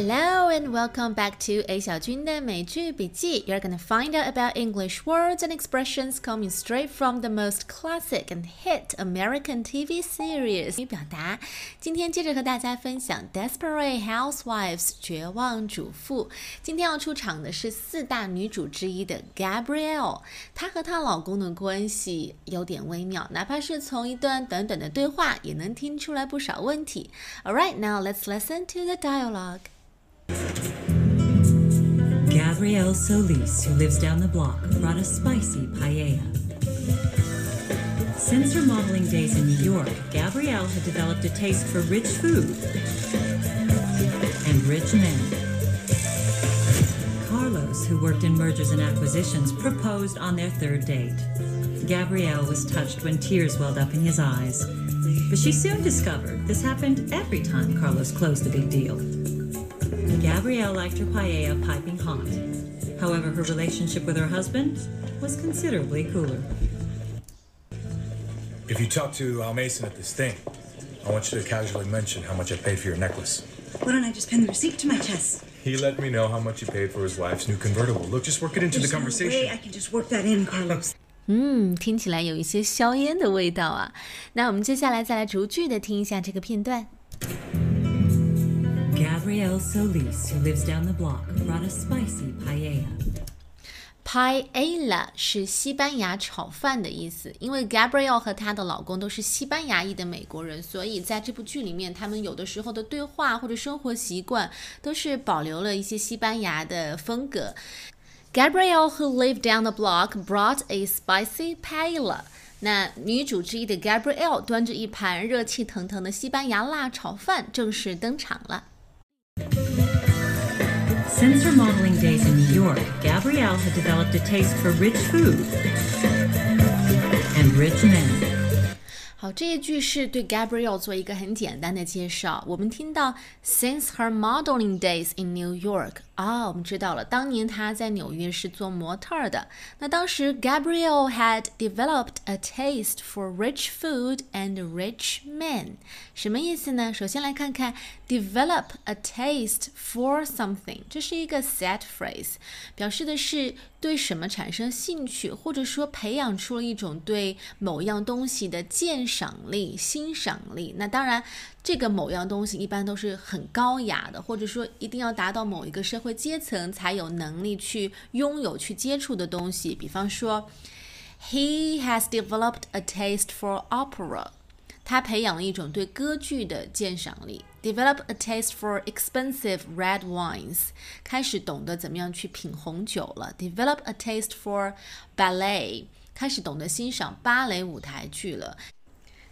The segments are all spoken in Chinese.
Hello and welcome back to A 小军的美剧笔记. You're gonna find out about English words and expressions coming straight from the most classic and hit American TV series. 语表达。今天接着和大家分享《Desperate Housewives》绝望主妇。今天要出场的是四大女主之一的 Gabrielle。她和她老公的关系有点微妙，哪怕是从一段短短的对话，也能听出来不少问题。Alright, now let's listen to the dialogue. Gabrielle Solis, who lives down the block, brought a spicy paella. Since her modeling days in New York, Gabrielle had developed a taste for rich food and rich men. Carlos, who worked in mergers and acquisitions, proposed on their third date. Gabrielle was touched when tears welled up in his eyes. But she soon discovered this happened every time Carlos closed a big deal. Gabrielle liked her paella piping hot. However, her relationship with her husband was considerably cooler. If you talk to Al Mason at this thing, I want you to casually mention how much I paid for your necklace. Why don't I just pin the receipt to my chest? He let me know how much he paid for his wife's new convertible. Look, just work it into There's the no conversation. way I can just work that in, Carlos. 嗯，听起来有一些硝烟的味道啊。那我们接下来再来逐句的听一下这个片段。 Gabrielle Solis, who lives down the block, brought a spicy paella. Paella 是西班牙炒饭的意思，因为 Gabrielle 和她的老公都是西班牙裔的美国人，所以在这部剧里面，他们有的时候的对话或者生活习惯都是保留了一些西班牙的风格。Gabrielle, who lived down the block, brought a spicy paella. 那女主之一的 Gabrielle 端着一盘热气腾腾的西班牙辣炒饭正式登场了。Since her modeling days in New York, Gabrielle had developed a taste for rich food and rich men. 好，这一句是对 Gabrielle 做一个很简单的介绍。我们听到 since her modeling days in New York 啊，我们知道了，当年他在纽约是做模特儿的。那当时 Gabriel had developed a taste for rich food and rich men，什么意思呢？首先来看看 develop a taste for something，这是一个 set phrase，表示的是对什么产生兴趣，或者说培养出了一种对某样东西的鉴赏力、欣赏力。那当然，这个某样东西一般都是很高雅的，或者说一定要达到某一个社会阶层才有能力去拥有、去接触的东西。比方说，He has developed a taste for opera。他培养了一种对歌剧的鉴赏力，develop a taste for expensive red wines，开始懂得怎么样去品红酒了；develop a taste for ballet，开始懂得欣赏芭蕾舞台剧了。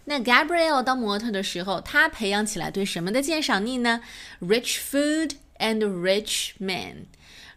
那 Gabrielle 当模特的时候，她培养起来对什么的鉴赏力呢？Rich food and a rich man.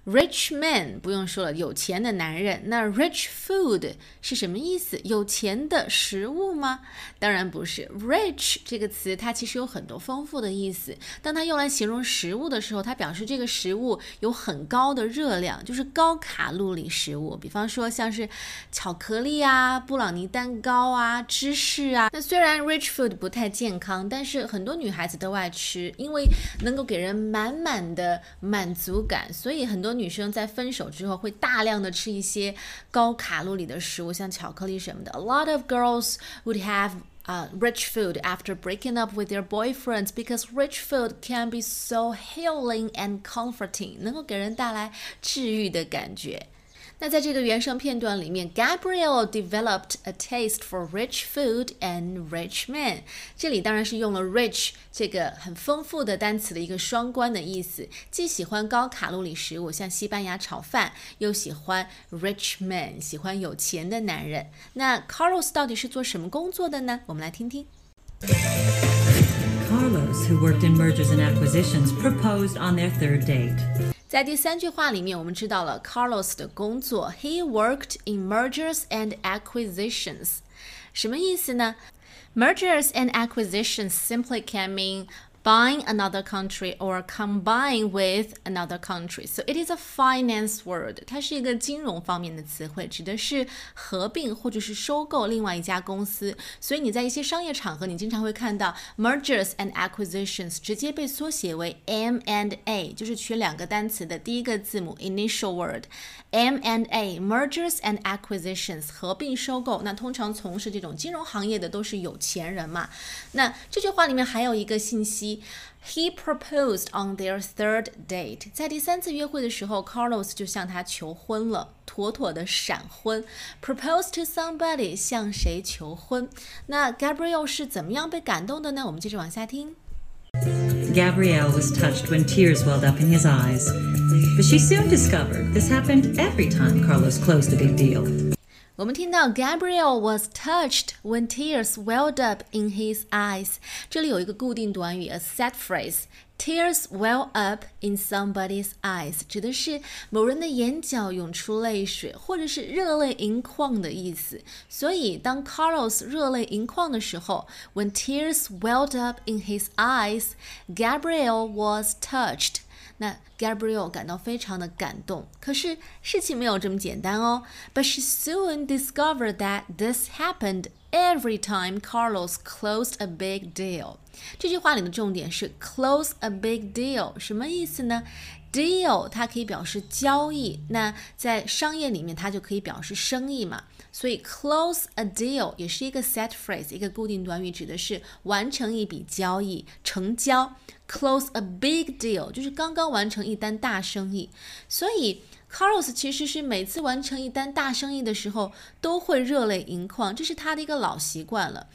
Rich man 不用说了，有钱的男人。那 rich food 是什么意思？有钱的食物吗？当然不是。Rich 这个词它其实有很多丰富的意思。当它用来形容食物的时候，它表示这个食物有很高的热量，就是高卡路里食物。比方说像是巧克力啊、布朗尼蛋糕啊、芝士啊。那虽然 rich food 不太健康，但是很多女孩子都爱吃，因为能够给人满满的满足感，所以很多。女生在分手之后会大量的吃一些高卡路里的食物，像巧克力什么的。A lot of girls would have uh, rich food after breaking up with their boyfriends because rich food can be so healing and comforting，能够给人带来治愈的感觉。 那在这个原声片段里面，Gabrielle developed a taste for rich food and rich men。这里当然是用了 rich 这个很丰富的单词的一个双关的意思，既喜欢高卡路里食物，像西班牙炒饭，又喜欢 rich men，喜欢有钱的男人。那 Carlos 到底是做什么工作的呢？我们来听听。 Carlos, who worked in mergers and acquisitions, proposed on their third date. 在第三句话里面，我们知道了 Carlos 的工作，He worked in mergers and acquisitions，什么意思呢？Mergers and acquisitions simply can mean buying another country or combine with another country. So it is a finance word. 它是一个金融方面的词汇，指的是合并或者是收购另外一家公司。所以你在一些商业场合，你经常会看到 mergers and acquisitions 直接被缩写为 M and A，就是取两个单词的第一个字母 initial word。M and A mergers and acquisitions 合并收购，那通常从事这种金融行业的都是有钱人嘛。那这句话里面还有一个信息 ，He proposed on their third date，在第三次约会的时候，Carlos 就向他求婚了，妥妥的闪婚。Propose to somebody 向谁求婚？那 Gabrielle 是怎么样被感动的呢？我们接着往下听。Gabrielle was touched when tears welled up in his eyes. But she soon discovered this happened every time Carlos closed a big deal. 我们听到 Gabriel was touched when tears welled up in his eyes。这里有一个固定短语，a set phrase。Tears well up in somebody's eyes，指的是某人的眼角涌出泪水，或者是热泪盈眶的意思。所以，当 Carlos 热泪盈眶的时候，When tears welled up in his eyes，Gabriel was touched。 那 Gabrielle 感到非常的感动，可是事情没有这么简单哦。But she soon discovered that this happened every time Carlos closed a big deal。这句话里的重点是 close a big deal，什么意思呢？Deal 它可以表示交易，那在商业里面它就可以表示生意嘛。所以 close a deal 也是一个 set phrase，一个固定短语，指的是完成一笔交易、成交。Close a big deal 就是刚刚完成一单大生意。所以 Carlos 其实是每次完成一单大生意的时候都会热泪盈眶，这是他的一个老习惯了。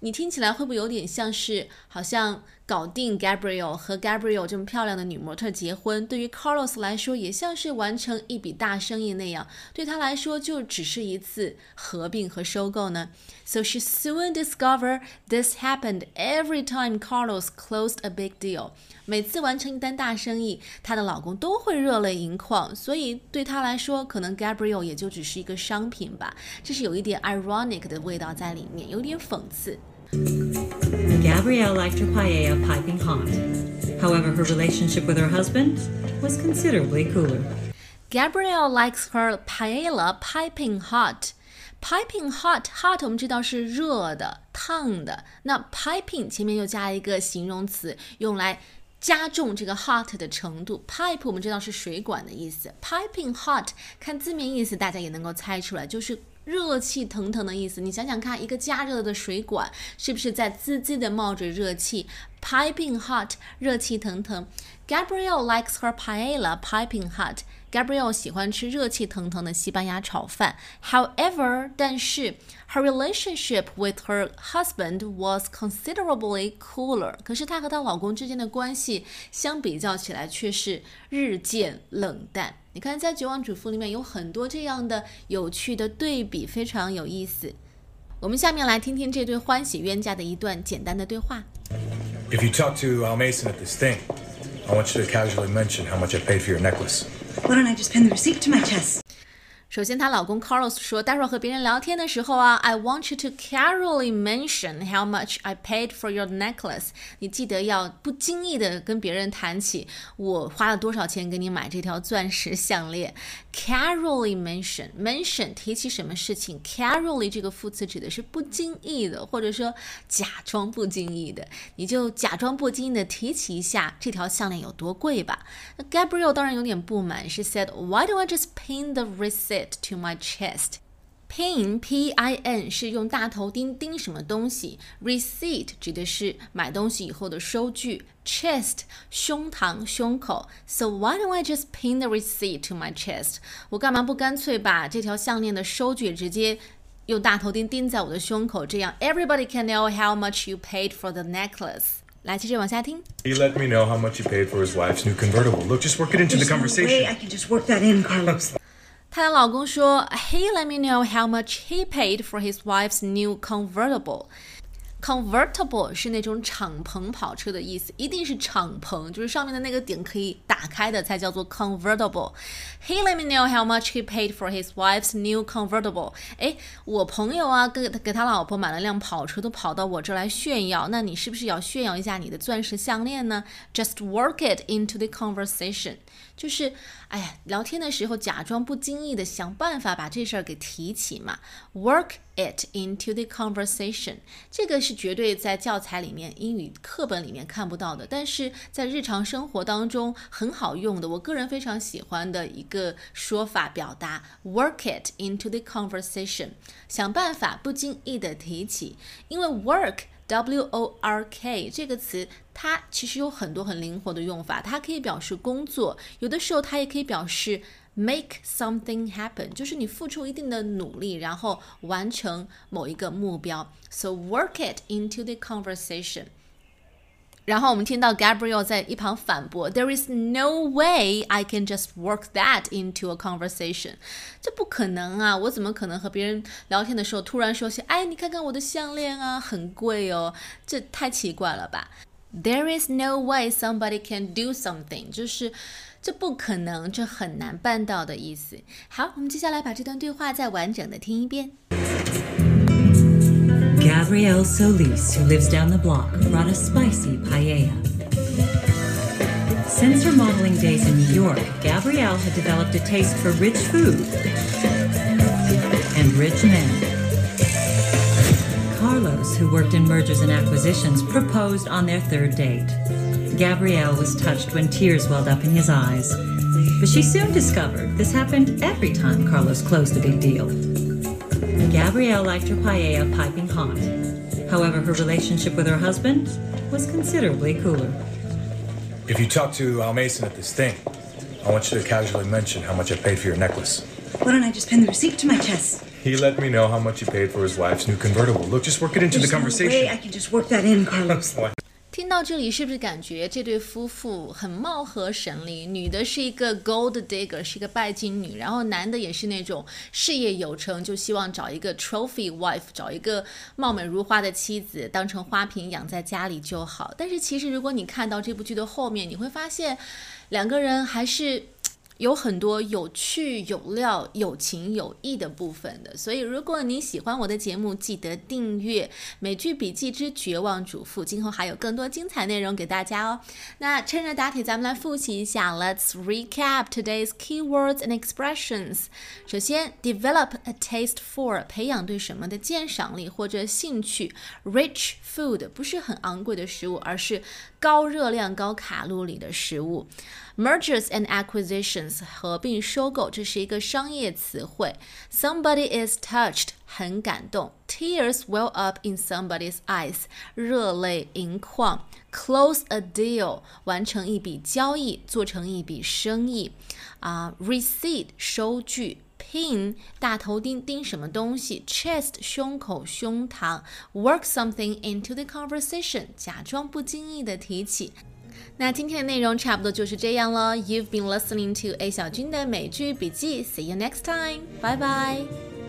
你听起来会不会有点像是好像？搞定 Gabriel 和 Gabriel 这么漂亮的女模特结婚，对于 Carlos 来说也像是完成一笔大生意那样，对他来说就只是一次合并和收购呢。So she soon discovered this happened every time Carlos closed a big deal。每次完成一单大生意，她的老公都会热泪盈眶，所以对她来说，可能 Gabriel 也就只是一个商品吧。这是有一点 ironic 的味道在里面，有点讽刺。Gabrielle liked her paella piping hot. However, her relationship with her husband was considerably cooler. Gabrielle likes her paella piping hot. Piping hot, hot 我们知道是热的、烫的。那 piping 前面又加一个形容词，用来加重这个 hot 的程度。Pipe 我们知道是水管的意思。Piping hot 看字面意思，大家也能够猜出来，就是 热气腾腾的意思，你想想看，一个加热的水管是不是在滋滋的冒着热气？Piping hot，热气腾腾。Gabrielle likes her paella piping hot. Gabrielle 喜欢吃热气腾腾的西班牙炒饭。However，但是 her relationship with her husband was considerably cooler。可是她和她老公之间的关系相比较起来却是日渐冷淡。你看，在《绝望主妇》里面有很多这样的有趣的对比，非常有意思。我们下面来听听这对欢喜冤家的一段简单的对话。If you talk to Al Mason at this thing, I want you to casually mention how much I paid for your necklace. Why don't I just pin the receipt to my chest? 首先，她老公 Carlos 说，待会儿和别人聊天的时候啊，I want you to casually mention how much I paid for your necklace。你记得要不经意的跟别人谈起我花了多少钱给你买这条钻石项链。Casually mention mention 提起什么事情？Casually 这个副词指的是不经意的，或者说假装不经意的，你就假装不经意的提起一下这条项链有多贵吧。那 Gabriel 当然有点不满，She said, "Why don't I just pin the receipt?" it to my chest. Pin P I N 是用大头钉钉什么东西，receipt 指的是买东西以后的收据，chest 胸膛胸口。So why don't I just pin the receipt to my chest？我干嘛不干脆把这条项链的收据直接用大头钉钉在我的胸口，这样 everybody can know how much you paid for the necklace。来，接着往下听。He let me know how much he paid for his wife's new convertible. Look, just work it into There's the no way conversation. I can just work that in, Carlos. 她的老公说：“He let me know how much he paid for his wife's new convertible。” Convertible 是那种敞篷跑车的意思，一定是敞篷，就是上面的那个顶可以打开的才叫做 convertible。He let me know how much he paid for his wife's new convertible。哎，我朋友啊，给给他老婆买了辆跑车，都跑到我这儿来炫耀。那你是不是要炫耀一下你的钻石项链呢？Just work it into the conversation。 就是，哎呀，聊天的时候假装不经意的想办法把这事儿给提起嘛。Work it into the conversation，这个是绝对在教材里面、英语课本里面看不到的，但是在日常生活当中很好用的。我个人非常喜欢的一个说法表达：Work it into the conversation，想办法不经意的提起，因为 work。W O R K 这个词，它其实有很多很灵活的用法。它可以表示工作，有的时候它也可以表示 make something happen，就是你付出一定的努力，然后完成某一个目标。So work it into the conversation. 然后我们听到 Gabriel 在一旁反驳：“There is no way I can just work that into a conversation。”这不可能啊！我怎么可能和别人聊天的时候突然说起：“哎，你看看我的项链啊，很贵哦。”这太奇怪了吧？There is no way somebody can do something，就是这不可能，这很难办到的意思。好，我们接下来把这段对话再完整的听一遍。Gabrielle Solis, who lives down the block, brought a spicy paella. Since her modeling days in New York, Gabrielle had developed a taste for rich food and rich men. Carlos, who worked in mergers and acquisitions, proposed on their third date. Gabrielle was touched when tears welled up in his eyes. But she soon discovered this happened every time Carlos closed a big deal. Gabrielle liked her paella piping hot. However, her relationship with her husband was considerably cooler. If you talk to Al Mason at this thing, I want you to casually mention how much I paid for your necklace. Why don't I just pin the receipt to my chest? He let me know how much he paid for his wife's new convertible. Look, just work it into There's the conversation. No way I can just work that in, Carlos. 听到这里，是不是感觉这对夫妇很貌合神离？女的是一个 gold digger，是一个拜金女，然后男的也是那种事业有成，就希望找一个 trophy wife，找一个貌美如花的妻子，当成花瓶养在家里就好。但是其实，如果你看到这部剧的后面，你会发现两个人还是。有很多有趣、有料、有情有义的部分的，所以如果你喜欢我的节目，记得订阅《美剧笔记之绝望主妇》，今后还有更多精彩内容给大家哦。那趁热打铁，咱们来复习一下，Let's recap today's keywords and expressions。首先，develop a taste for，培养对什么的鉴赏力或者兴趣。Rich food 不是很昂贵的食物，而是高热量、高卡路里的食物。Mergers and acquisitions 合并收购，这是一个商业词汇。Somebody is touched 很感动，Tears well up in somebody's eyes 热泪盈眶。Close a deal 完成一笔交易，做成一笔生意。啊、，Receipt 收据。Pin 大头钉钉什么东西，chest 胸口胸膛，work something into the conversation 假装不经意的提起。那今天的内容差不多就是这样了。You've been listening to A 小军的美剧笔记。See you next time. Bye bye.